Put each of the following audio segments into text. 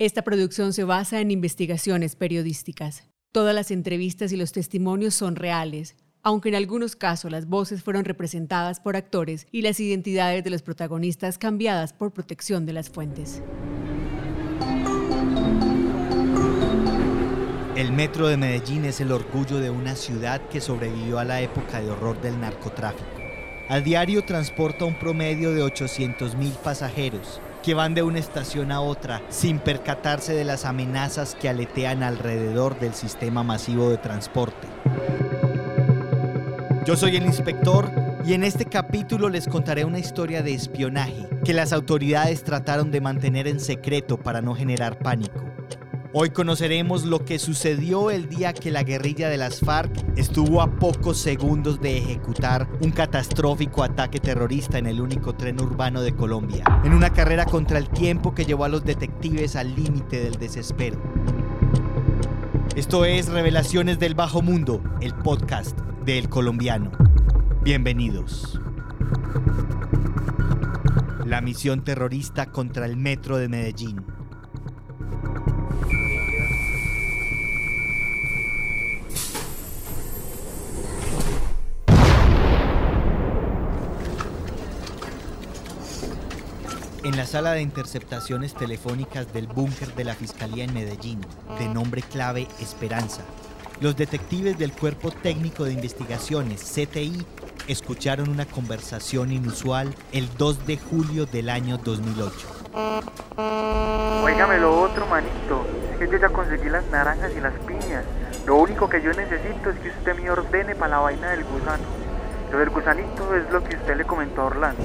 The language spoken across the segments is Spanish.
Esta producción se basa en investigaciones periodísticas. Todas las entrevistas y los testimonios son reales, aunque en algunos casos las voces fueron representadas por actores y las identidades de los protagonistas cambiadas por protección de las fuentes. El metro de Medellín es el orgullo de una ciudad que sobrevivió a la época de horror del narcotráfico. A diario transporta un promedio de 800.000 pasajeros que van de una estación a otra sin percatarse de las amenazas que aletean alrededor del sistema masivo de transporte. Yo soy el inspector y en este capítulo les contaré una historia de espionaje que las autoridades trataron de mantener en secreto para no generar pánico. Hoy conoceremos lo que sucedió el día que la guerrilla de las FARC estuvo a pocos segundos de ejecutar un catastrófico ataque terrorista en el único tren urbano de Colombia, en una carrera contra el tiempo que llevó a los detectives al límite del desespero. Esto es Revelaciones del Bajo Mundo, el podcast del colombiano. Bienvenidos. La misión terrorista contra el metro de Medellín. En la sala de interceptaciones telefónicas del búnker de la Fiscalía en Medellín, de nombre clave Esperanza, los detectives del Cuerpo Técnico de Investigaciones, CTI, escucharon una conversación inusual el 2 de julio del año 2008. Óigame lo otro, manito. Es que yo ya conseguí las naranjas y las piñas. Lo único que yo necesito es que usted me ordene para la vaina del gusano. Lo del gusanito es lo que usted le comentó a Orlando.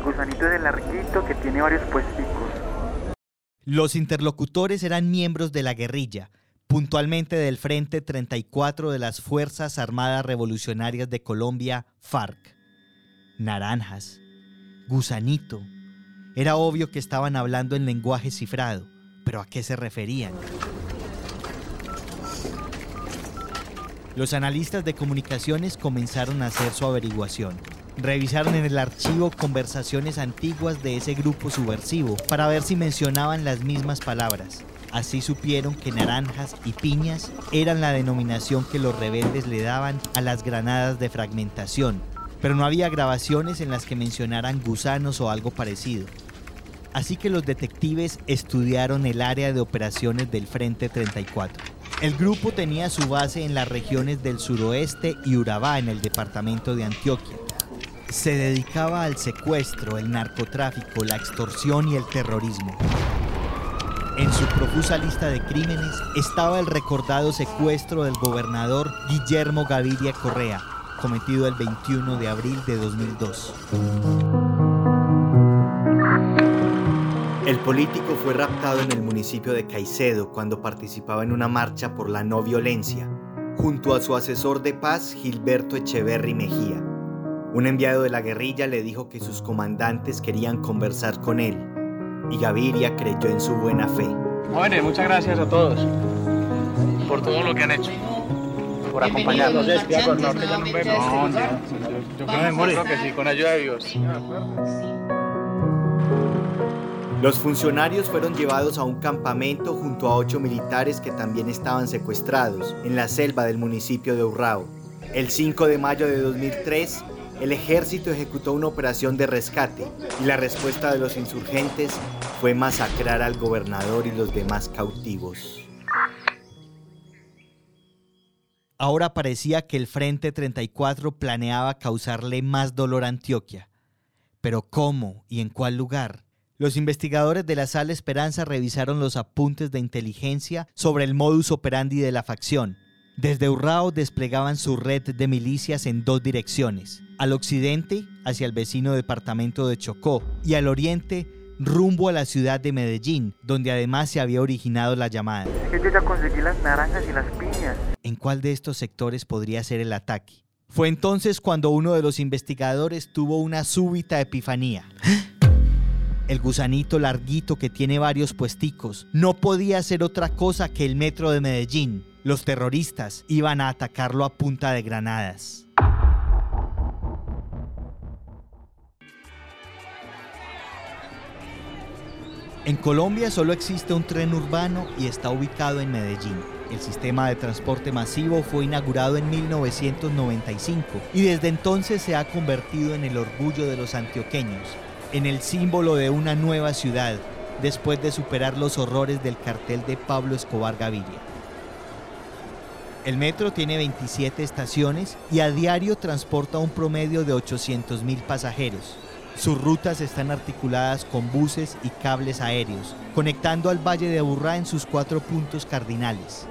El gusanito el larguito que tiene varios puesticos. Los interlocutores eran miembros de la guerrilla, puntualmente del Frente 34 de las Fuerzas Armadas Revolucionarias de Colombia, FARC. Naranjas, gusanito. Era obvio que estaban hablando en lenguaje cifrado, pero ¿a qué se referían? Los analistas de comunicaciones comenzaron a hacer su averiguación. Revisaron en el archivo conversaciones antiguas de ese grupo subversivo para ver si mencionaban las mismas palabras. Así supieron que naranjas y piñas eran la denominación que los rebeldes le daban a las granadas de fragmentación, pero no había grabaciones en las que mencionaran gusanos o algo parecido. Así que los detectives estudiaron el área de operaciones del Frente 34. El grupo tenía su base en las regiones del suroeste y Urabá en el departamento de Antioquia. Se dedicaba al secuestro, el narcotráfico, la extorsión y el terrorismo. En su profusa lista de crímenes estaba el recordado secuestro del gobernador Guillermo Gaviria Correa, cometido el 21 de abril de 2002. El político fue raptado en el municipio de Caicedo cuando participaba en una marcha por la no violencia, junto a su asesor de paz Gilberto Echeverry Mejía. Un enviado de la guerrilla le dijo que sus comandantes querían conversar con él, y Gaviria creyó en su buena fe. Jóvenes, muchas gracias a todos por todo lo que han hecho, por acompañarnos. No, yo, yo creo que sí, con ayuda de Dios. Los funcionarios fueron llevados a un campamento junto a ocho militares que también estaban secuestrados en la selva del municipio de Urrao. El 5 de mayo de 2003, el ejército ejecutó una operación de rescate y la respuesta de los insurgentes fue masacrar al gobernador y los demás cautivos. Ahora parecía que el Frente 34 planeaba causarle más dolor a Antioquia. Pero ¿cómo y en cuál lugar? Los investigadores de la Sala Esperanza revisaron los apuntes de inteligencia sobre el modus operandi de la facción. Desde Urrao desplegaban su red de milicias en dos direcciones, al occidente hacia el vecino departamento de Chocó y al oriente rumbo a la ciudad de Medellín, donde además se había originado la llamada. yo ya conseguí las naranjas y las piñas. ¿En cuál de estos sectores podría ser el ataque? Fue entonces cuando uno de los investigadores tuvo una súbita epifanía. El gusanito larguito que tiene varios puesticos no podía ser otra cosa que el metro de Medellín. Los terroristas iban a atacarlo a punta de granadas. En Colombia solo existe un tren urbano y está ubicado en Medellín. El sistema de transporte masivo fue inaugurado en 1995 y desde entonces se ha convertido en el orgullo de los antioqueños, en el símbolo de una nueva ciudad, después de superar los horrores del cartel de Pablo Escobar Gaviria. El metro tiene 27 estaciones y a diario transporta un promedio de 800.000 pasajeros. Sus rutas están articuladas con buses y cables aéreos, conectando al Valle de Aburrá en sus cuatro puntos cardinales.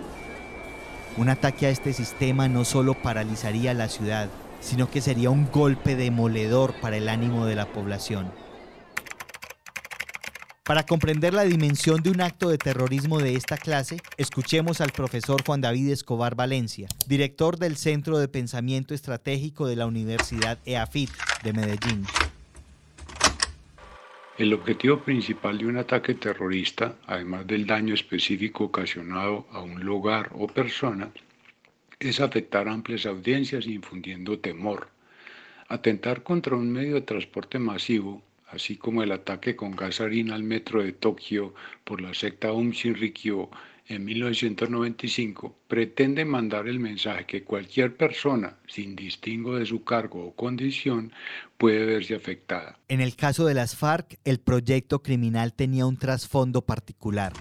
Un ataque a este sistema no solo paralizaría la ciudad, sino que sería un golpe demoledor para el ánimo de la población. Para comprender la dimensión de un acto de terrorismo de esta clase, escuchemos al profesor Juan David Escobar Valencia, director del Centro de Pensamiento Estratégico de la Universidad EAFIT de Medellín. El objetivo principal de un ataque terrorista, además del daño específico ocasionado a un lugar o persona, es afectar amplias audiencias infundiendo temor. Atentar contra un medio de transporte masivo, así como el ataque con gasolina al metro de Tokio por la secta Aum Shinrikyo en 1995 pretende mandar el mensaje que cualquier persona, sin distingo de su cargo o condición, puede verse afectada. En el caso de las FARC, el proyecto criminal tenía un trasfondo particular.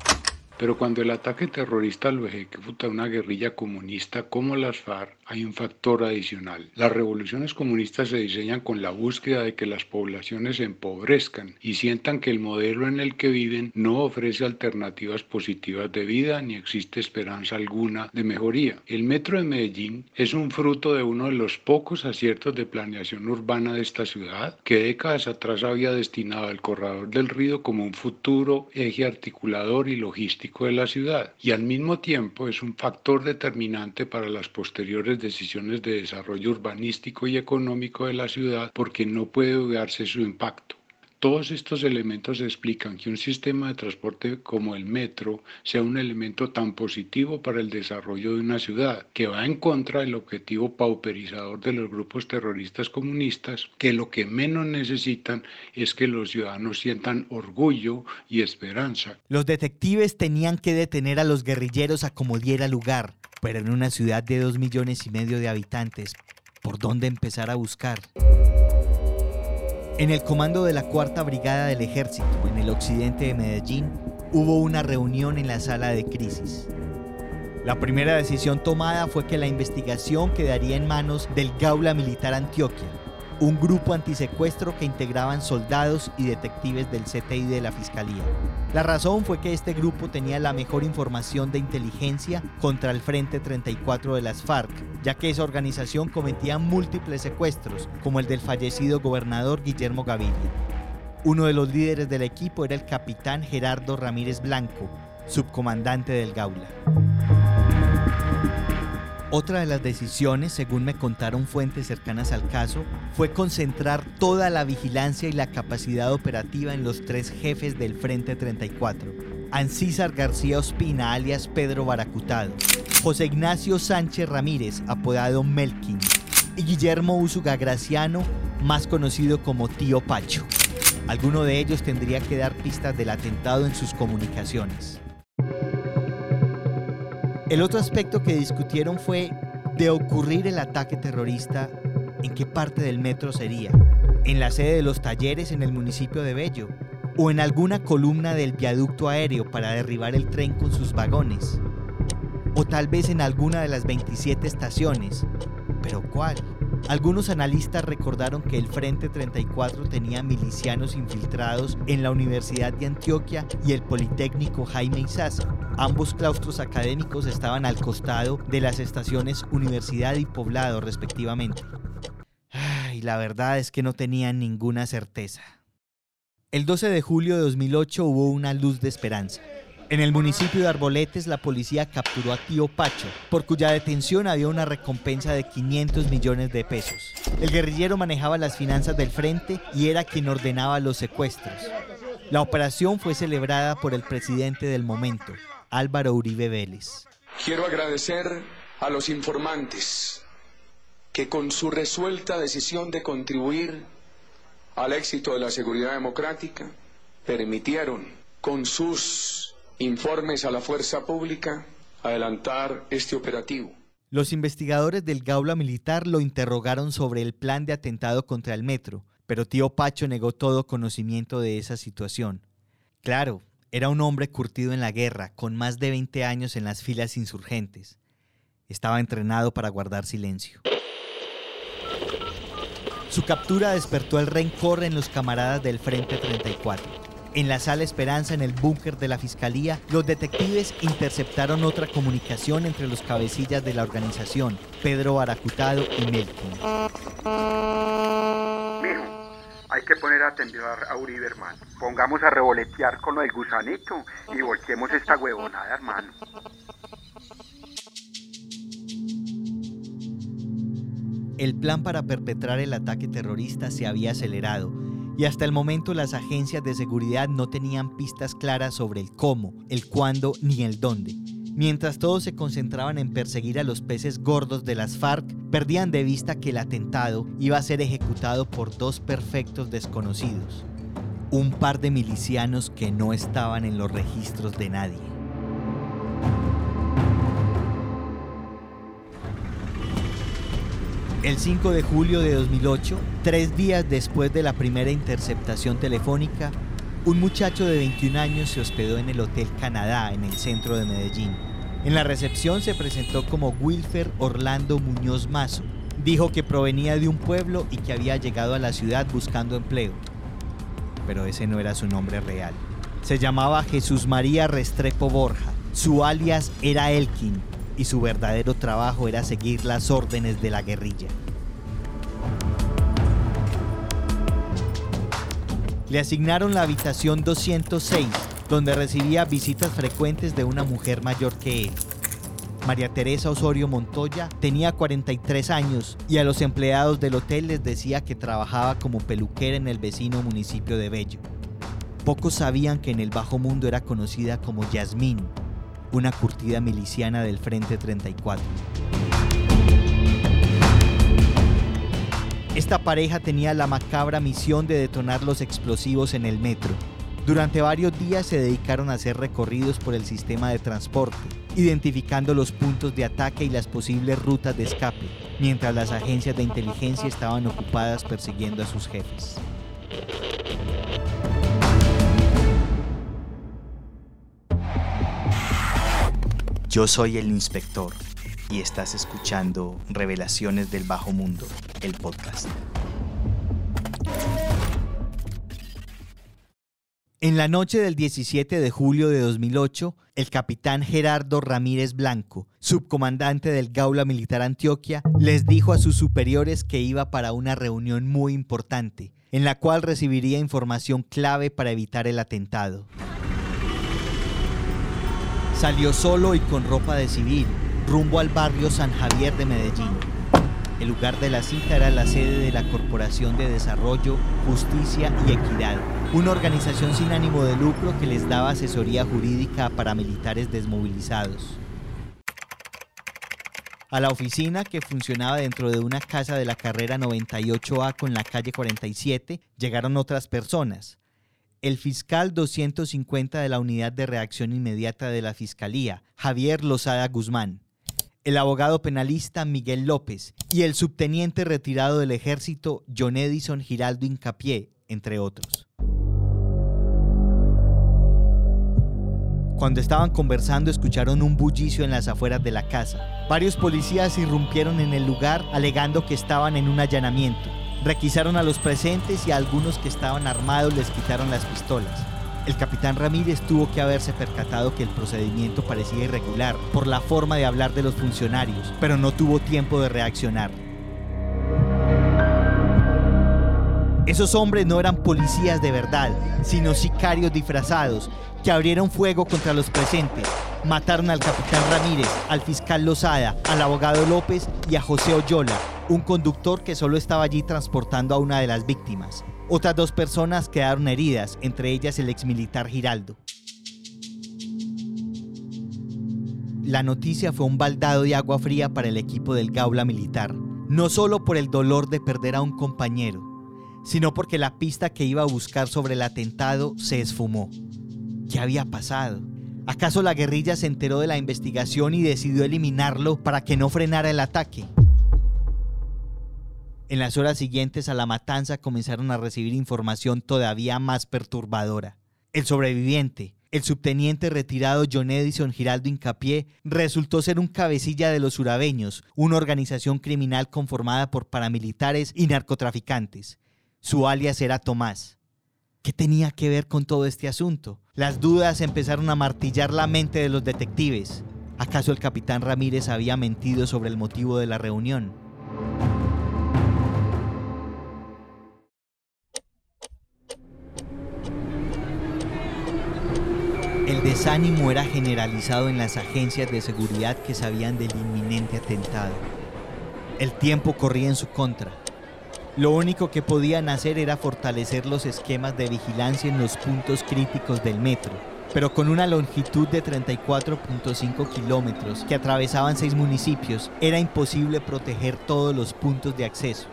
Pero cuando el ataque terrorista lo ejecuta una guerrilla comunista como las FARC, hay un factor adicional. Las revoluciones comunistas se diseñan con la búsqueda de que las poblaciones se empobrezcan y sientan que el modelo en el que viven no ofrece alternativas positivas de vida ni existe esperanza alguna de mejoría. El metro de Medellín es un fruto de uno de los pocos aciertos de planeación urbana de esta ciudad que décadas atrás había destinado al corredor del río como un futuro eje articulador y logístico de la ciudad y al mismo tiempo es un factor determinante para las posteriores decisiones de desarrollo urbanístico y económico de la ciudad porque no puede dudarse su impacto. Todos estos elementos explican que un sistema de transporte como el metro sea un elemento tan positivo para el desarrollo de una ciudad, que va en contra del objetivo pauperizador de los grupos terroristas comunistas, que lo que menos necesitan es que los ciudadanos sientan orgullo y esperanza. Los detectives tenían que detener a los guerrilleros a como diera lugar, pero en una ciudad de dos millones y medio de habitantes, ¿por dónde empezar a buscar? En el comando de la Cuarta Brigada del Ejército, en el occidente de Medellín, hubo una reunión en la sala de crisis. La primera decisión tomada fue que la investigación quedaría en manos del Gaula Militar Antioquia, un grupo antisecuestro que integraban soldados y detectives del CTI de la Fiscalía. La razón fue que este grupo tenía la mejor información de inteligencia contra el Frente 34 de las FARC, ya que esa organización cometía múltiples secuestros, como el del fallecido gobernador Guillermo Gaviria. Uno de los líderes del equipo era el capitán Gerardo Ramírez Blanco, subcomandante del Gaula. Otra de las decisiones, según me contaron fuentes cercanas al caso, fue concentrar toda la vigilancia y la capacidad operativa en los tres jefes del Frente 34. Ancísar García Ospina, alias Pedro Baracutado, José Ignacio Sánchez Ramírez, apodado Melkin, y Guillermo Úsuga Graciano, más conocido como Tío Pacho. Alguno de ellos tendría que dar pistas del atentado en sus comunicaciones. El otro aspecto que discutieron fue, de ocurrir el ataque terrorista, ¿En qué parte del metro sería? ¿En la sede de los talleres en el municipio de Bello? ¿O en alguna columna del viaducto aéreo para derribar el tren con sus vagones? ¿O tal vez en alguna de las 27 estaciones? ¿Pero cuál? Algunos analistas recordaron que el Frente 34 tenía milicianos infiltrados en la Universidad de Antioquia y el Politécnico Jaime Izaza. Ambos claustros académicos estaban al costado de las estaciones Universidad y Poblado respectivamente. Y la verdad es que no tenían ninguna certeza. El 12 de julio de 2008 hubo una luz de esperanza. En el municipio de Arboletes, la policía capturó a Tío Pacho, por cuya detención había una recompensa de 500 millones de pesos. El guerrillero manejaba las finanzas del frente y era quien ordenaba los secuestros. La operación fue celebrada por el presidente del momento, Álvaro Uribe Vélez. Quiero agradecer a los informantes que con su resuelta decisión de contribuir al éxito de la seguridad democrática permitieron con sus informes a la fuerza pública, adelantar este operativo. Los investigadores del Gaula Militar lo interrogaron sobre el plan de atentado contra el metro, pero tío Pacho negó todo conocimiento de esa situación. Claro, era un hombre curtido en la guerra, con más de 20 años en las filas insurgentes. Estaba entrenado para guardar silencio. Su captura despertó el rencor en los camaradas del Frente 34. En la sala Esperanza, en el búnker de la fiscalía, los detectives interceptaron otra comunicación entre los cabecillas de la organización, Pedro Aracutado y Melkin. Hay que poner a a Uribe, hermano. Pongamos a revoletear con lo del gusanito y volteemos esta huevonada, hermano. El plan para perpetrar el ataque terrorista se había acelerado y hasta el momento las agencias de seguridad no tenían pistas claras sobre el cómo, el cuándo ni el dónde. Mientras todos se concentraban en perseguir a los peces gordos de las FARC, perdían de vista que el atentado iba a ser ejecutado por dos perfectos desconocidos, un par de milicianos que no estaban en los registros de nadie. El 5 de julio de 2008, tres días después de la primera interceptación telefónica, un muchacho de 21 años se hospedó en el Hotel Canadá en el centro de Medellín. En la recepción se presentó como Wilfer Orlando Muñoz Mazo. Dijo que provenía de un pueblo y que había llegado a la ciudad buscando empleo. Pero ese no era su nombre real. Se llamaba Jesús María Restrepo Borja. Su alias era Elkin y su verdadero trabajo era seguir las órdenes de la guerrilla. Le asignaron la habitación 206, donde recibía visitas frecuentes de una mujer mayor que él. María Teresa Osorio Montoya tenía 43 años y a los empleados del hotel les decía que trabajaba como peluquera en el vecino municipio de Bello. Pocos sabían que en el bajo mundo era conocida como Yasmín, una curtida miliciana del Frente 34. Esta pareja tenía la macabra misión de detonar los explosivos en el metro. Durante varios días se dedicaron a hacer recorridos por el sistema de transporte, identificando los puntos de ataque y las posibles rutas de escape, mientras las agencias de inteligencia estaban ocupadas persiguiendo a sus jefes. Yo soy el inspector y estás escuchando Revelaciones del Bajo Mundo, el podcast. En la noche del 17 de julio de 2008, el capitán Gerardo Ramírez Blanco, subcomandante del Gaula Militar Antioquia, les dijo a sus superiores que iba para una reunión muy importante, en la cual recibiría información clave para evitar el atentado. Salió solo y con ropa de civil, rumbo al barrio San Javier de Medellín. El lugar de la cita era la sede de la Corporación de Desarrollo, Justicia y Equidad, una organización sin ánimo de lucro que les daba asesoría jurídica a paramilitares desmovilizados. A la oficina, que funcionaba dentro de una casa de la carrera 98A con la calle 47, llegaron otras personas el fiscal 250 de la Unidad de Reacción Inmediata de la Fiscalía, Javier Lozada Guzmán, el abogado penalista Miguel López y el subteniente retirado del ejército John Edison Giraldo Incapié, entre otros. Cuando estaban conversando escucharon un bullicio en las afueras de la casa. Varios policías irrumpieron en el lugar alegando que estaban en un allanamiento. Requisaron a los presentes y a algunos que estaban armados les quitaron las pistolas. El capitán Ramírez tuvo que haberse percatado que el procedimiento parecía irregular por la forma de hablar de los funcionarios, pero no tuvo tiempo de reaccionar. Esos hombres no eran policías de verdad, sino sicarios disfrazados que abrieron fuego contra los presentes. Mataron al capitán Ramírez, al fiscal Lozada, al abogado López y a José Oyola, un conductor que solo estaba allí transportando a una de las víctimas. Otras dos personas quedaron heridas, entre ellas el exmilitar Giraldo. La noticia fue un baldado de agua fría para el equipo del Gaula Militar, no solo por el dolor de perder a un compañero, sino porque la pista que iba a buscar sobre el atentado se esfumó. ¿Qué había pasado? ¿Acaso la guerrilla se enteró de la investigación y decidió eliminarlo para que no frenara el ataque? En las horas siguientes a la matanza comenzaron a recibir información todavía más perturbadora. El sobreviviente, el subteniente retirado John Edison Giraldo Incapié, resultó ser un cabecilla de los urabeños, una organización criminal conformada por paramilitares y narcotraficantes. Su alias era Tomás. ¿Qué tenía que ver con todo este asunto? Las dudas empezaron a martillar la mente de los detectives. ¿Acaso el capitán Ramírez había mentido sobre el motivo de la reunión? El desánimo era generalizado en las agencias de seguridad que sabían del inminente atentado. El tiempo corría en su contra. Lo único que podían hacer era fortalecer los esquemas de vigilancia en los puntos críticos del metro, pero con una longitud de 34.5 kilómetros que atravesaban seis municipios, era imposible proteger todos los puntos de acceso.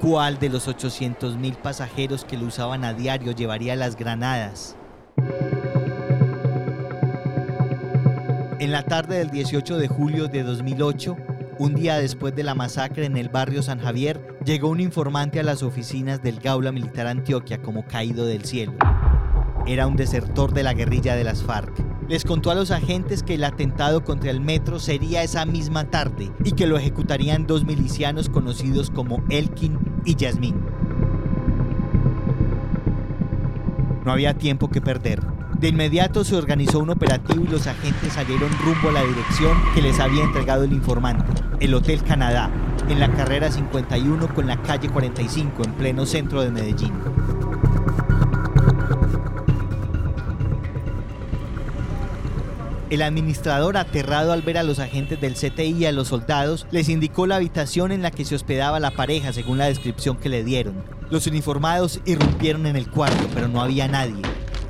¿Cuál de los 800.000 pasajeros que lo usaban a diario llevaría las granadas? En la tarde del 18 de julio de 2008, un día después de la masacre en el barrio San Javier, llegó un informante a las oficinas del Gaula Militar Antioquia como caído del cielo. Era un desertor de la guerrilla de las FARC. Les contó a los agentes que el atentado contra el metro sería esa misma tarde y que lo ejecutarían dos milicianos conocidos como Elkin y Yasmín. No había tiempo que perder. De inmediato se organizó un operativo y los agentes salieron rumbo a la dirección que les había entregado el informante, el Hotel Canadá, en la carrera 51 con la calle 45 en pleno centro de Medellín. El administrador, aterrado al ver a los agentes del CTI y a los soldados, les indicó la habitación en la que se hospedaba la pareja según la descripción que le dieron. Los uniformados irrumpieron en el cuarto, pero no había nadie.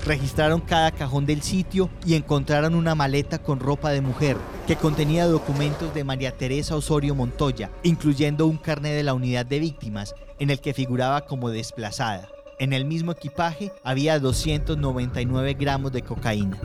Registraron cada cajón del sitio y encontraron una maleta con ropa de mujer que contenía documentos de María Teresa Osorio Montoya, incluyendo un carnet de la unidad de víctimas en el que figuraba como desplazada. En el mismo equipaje había 299 gramos de cocaína.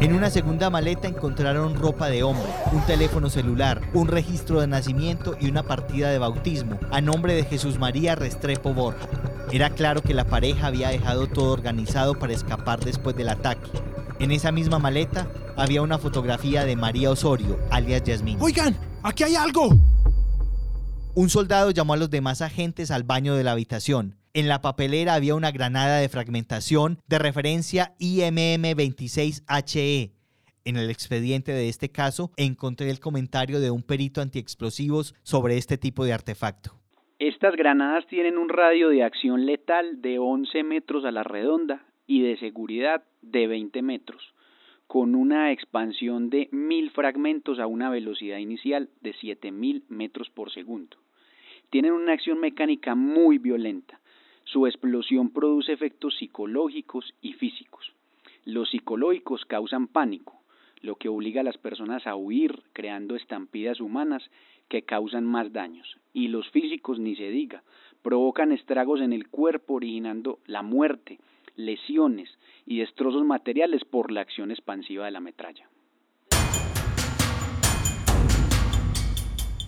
En una segunda maleta encontraron ropa de hombre, un teléfono celular, un registro de nacimiento y una partida de bautismo a nombre de Jesús María Restrepo Borja. Era claro que la pareja había dejado todo organizado para escapar después del ataque. En esa misma maleta había una fotografía de María Osorio, alias Yasmín. Oigan, aquí hay algo. Un soldado llamó a los demás agentes al baño de la habitación. En la papelera había una granada de fragmentación de referencia IMM-26HE. En el expediente de este caso encontré el comentario de un perito antiexplosivos sobre este tipo de artefacto. Estas granadas tienen un radio de acción letal de 11 metros a la redonda y de seguridad de 20 metros, con una expansión de 1000 fragmentos a una velocidad inicial de 7000 metros por segundo. Tienen una acción mecánica muy violenta. Su explosión produce efectos psicológicos y físicos. Los psicológicos causan pánico, lo que obliga a las personas a huir, creando estampidas humanas que causan más daños, y los físicos ni se diga, provocan estragos en el cuerpo originando la muerte, lesiones y destrozos materiales por la acción expansiva de la metralla.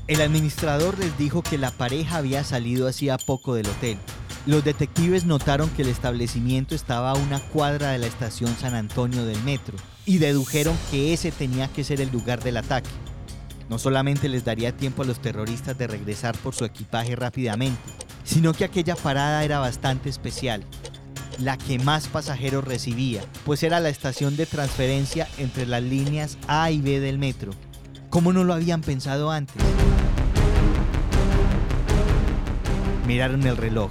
El administrador les dijo que la pareja había salido hacía poco del hotel. Los detectives notaron que el establecimiento estaba a una cuadra de la estación San Antonio del metro y dedujeron que ese tenía que ser el lugar del ataque. No solamente les daría tiempo a los terroristas de regresar por su equipaje rápidamente, sino que aquella parada era bastante especial, la que más pasajeros recibía, pues era la estación de transferencia entre las líneas A y B del metro. ¿Cómo no lo habían pensado antes? Miraron el reloj.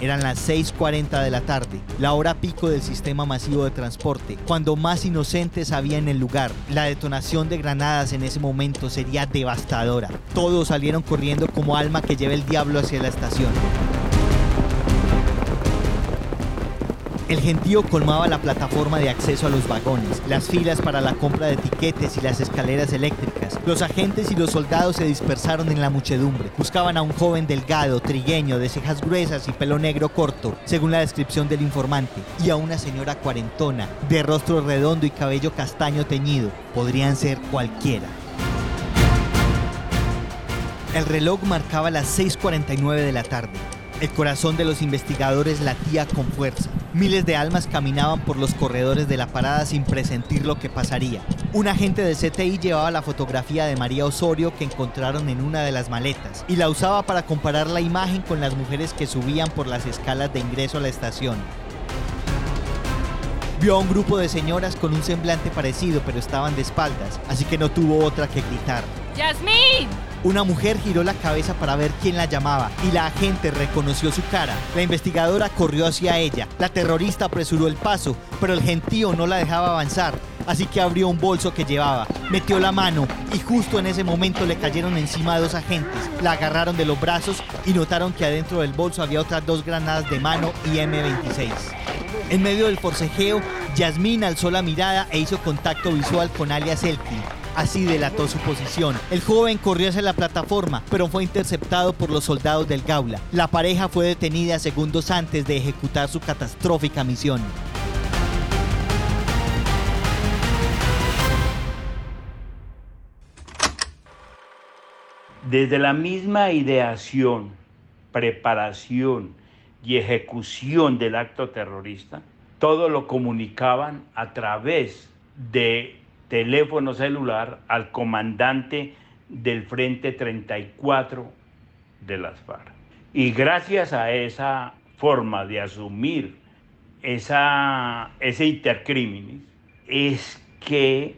Eran las 6.40 de la tarde, la hora pico del sistema masivo de transporte, cuando más inocentes había en el lugar. La detonación de granadas en ese momento sería devastadora. Todos salieron corriendo como alma que lleva el diablo hacia la estación. El gentío colmaba la plataforma de acceso a los vagones, las filas para la compra de tiquetes y las escaleras eléctricas. Los agentes y los soldados se dispersaron en la muchedumbre. Buscaban a un joven delgado, trigueño, de cejas gruesas y pelo negro corto, según la descripción del informante, y a una señora cuarentona, de rostro redondo y cabello castaño teñido. Podrían ser cualquiera. El reloj marcaba las 6.49 de la tarde. El corazón de los investigadores latía con fuerza. Miles de almas caminaban por los corredores de la parada sin presentir lo que pasaría. Un agente de CTI llevaba la fotografía de María Osorio que encontraron en una de las maletas y la usaba para comparar la imagen con las mujeres que subían por las escalas de ingreso a la estación. Vio a un grupo de señoras con un semblante parecido, pero estaban de espaldas, así que no tuvo otra que gritar. ¡Yasmín! Una mujer giró la cabeza para ver quién la llamaba y la agente reconoció su cara. La investigadora corrió hacia ella. La terrorista apresuró el paso, pero el gentío no la dejaba avanzar. Así que abrió un bolso que llevaba, metió la mano y justo en ese momento le cayeron encima dos agentes. La agarraron de los brazos y notaron que adentro del bolso había otras dos granadas de mano y M26. En medio del forcejeo, Yasmín alzó la mirada e hizo contacto visual con alias Elkin. Así delató su posición. El joven corrió hacia la plataforma, pero fue interceptado por los soldados del Gaula. La pareja fue detenida segundos antes de ejecutar su catastrófica misión. Desde la misma ideación, preparación y ejecución del acto terrorista, todo lo comunicaban a través de teléfono celular al comandante del Frente 34 de las FARC. Y gracias a esa forma de asumir esa, ese intercrímenes es que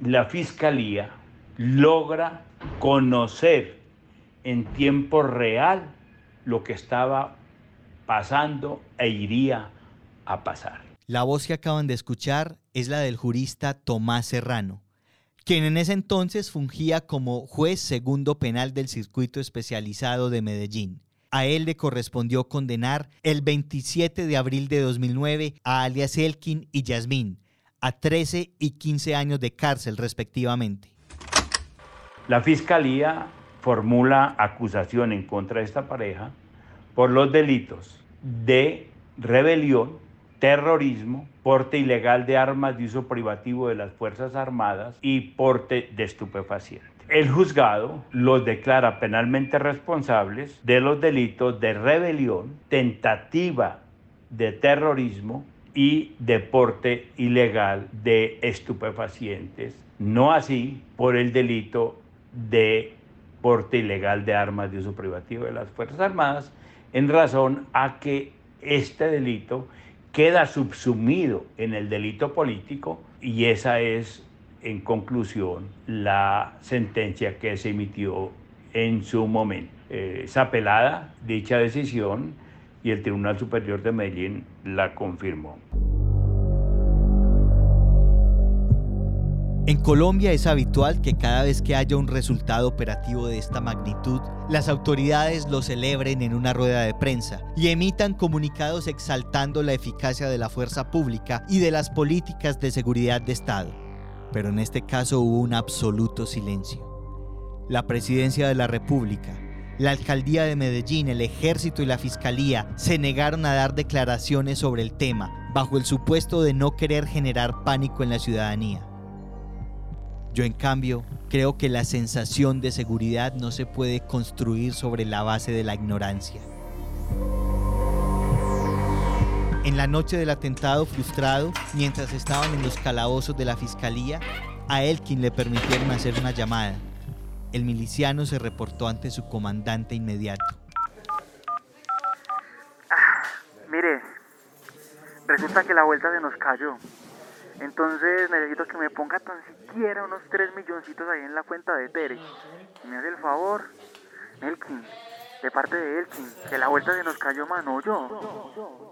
la Fiscalía logra conocer en tiempo real lo que estaba pasando e iría a pasar. La voz que acaban de escuchar es la del jurista Tomás Serrano, quien en ese entonces fungía como juez segundo penal del circuito especializado de Medellín. A él le correspondió condenar el 27 de abril de 2009 a alias Elkin y Yasmín a 13 y 15 años de cárcel respectivamente. La fiscalía formula acusación en contra de esta pareja por los delitos de rebelión, terrorismo, porte ilegal de armas de uso privativo de las Fuerzas Armadas y porte de estupefacientes. El juzgado los declara penalmente responsables de los delitos de rebelión, tentativa de terrorismo y deporte ilegal de estupefacientes, no así por el delito de porte ilegal de armas de uso privativo de las Fuerzas Armadas, en razón a que este delito queda subsumido en el delito político y esa es, en conclusión, la sentencia que se emitió en su momento. Eh, es apelada dicha decisión y el Tribunal Superior de Medellín la confirmó. En Colombia es habitual que cada vez que haya un resultado operativo de esta magnitud, las autoridades lo celebren en una rueda de prensa y emitan comunicados exaltando la eficacia de la fuerza pública y de las políticas de seguridad de Estado. Pero en este caso hubo un absoluto silencio. La presidencia de la República, la alcaldía de Medellín, el ejército y la fiscalía se negaron a dar declaraciones sobre el tema, bajo el supuesto de no querer generar pánico en la ciudadanía. Yo en cambio creo que la sensación de seguridad no se puede construir sobre la base de la ignorancia. En la noche del atentado frustrado, mientras estaban en los calabozos de la fiscalía, a Elkin le permitieron hacer una llamada. El miliciano se reportó ante su comandante inmediato. Ah, mire, resulta que la vuelta se nos cayó. Entonces necesito que me ponga tan siquiera unos 3 milloncitos ahí en la cuenta de Tere. ¿Me hace el favor? Elkin, de parte de Elkin, que la vuelta se nos cayó, mano, yo.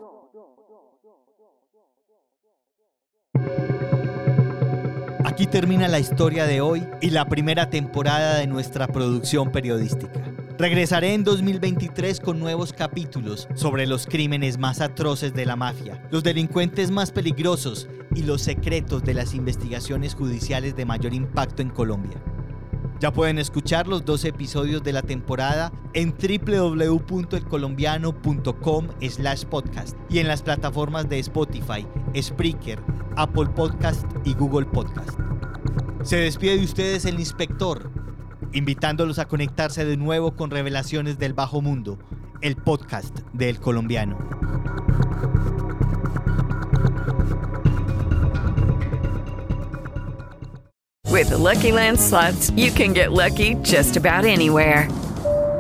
Aquí termina la historia de hoy y la primera temporada de nuestra producción periodística. Regresaré en 2023 con nuevos capítulos sobre los crímenes más atroces de la mafia, los delincuentes más peligrosos y los secretos de las investigaciones judiciales de mayor impacto en Colombia. Ya pueden escuchar los dos episodios de la temporada en www.elcolombiano.com slash podcast y en las plataformas de Spotify, Spreaker, Apple Podcast y Google Podcast. Se despide de ustedes el inspector, invitándolos a conectarse de nuevo con Revelaciones del Bajo Mundo, el podcast del colombiano. With Lucky you can get lucky just about anywhere.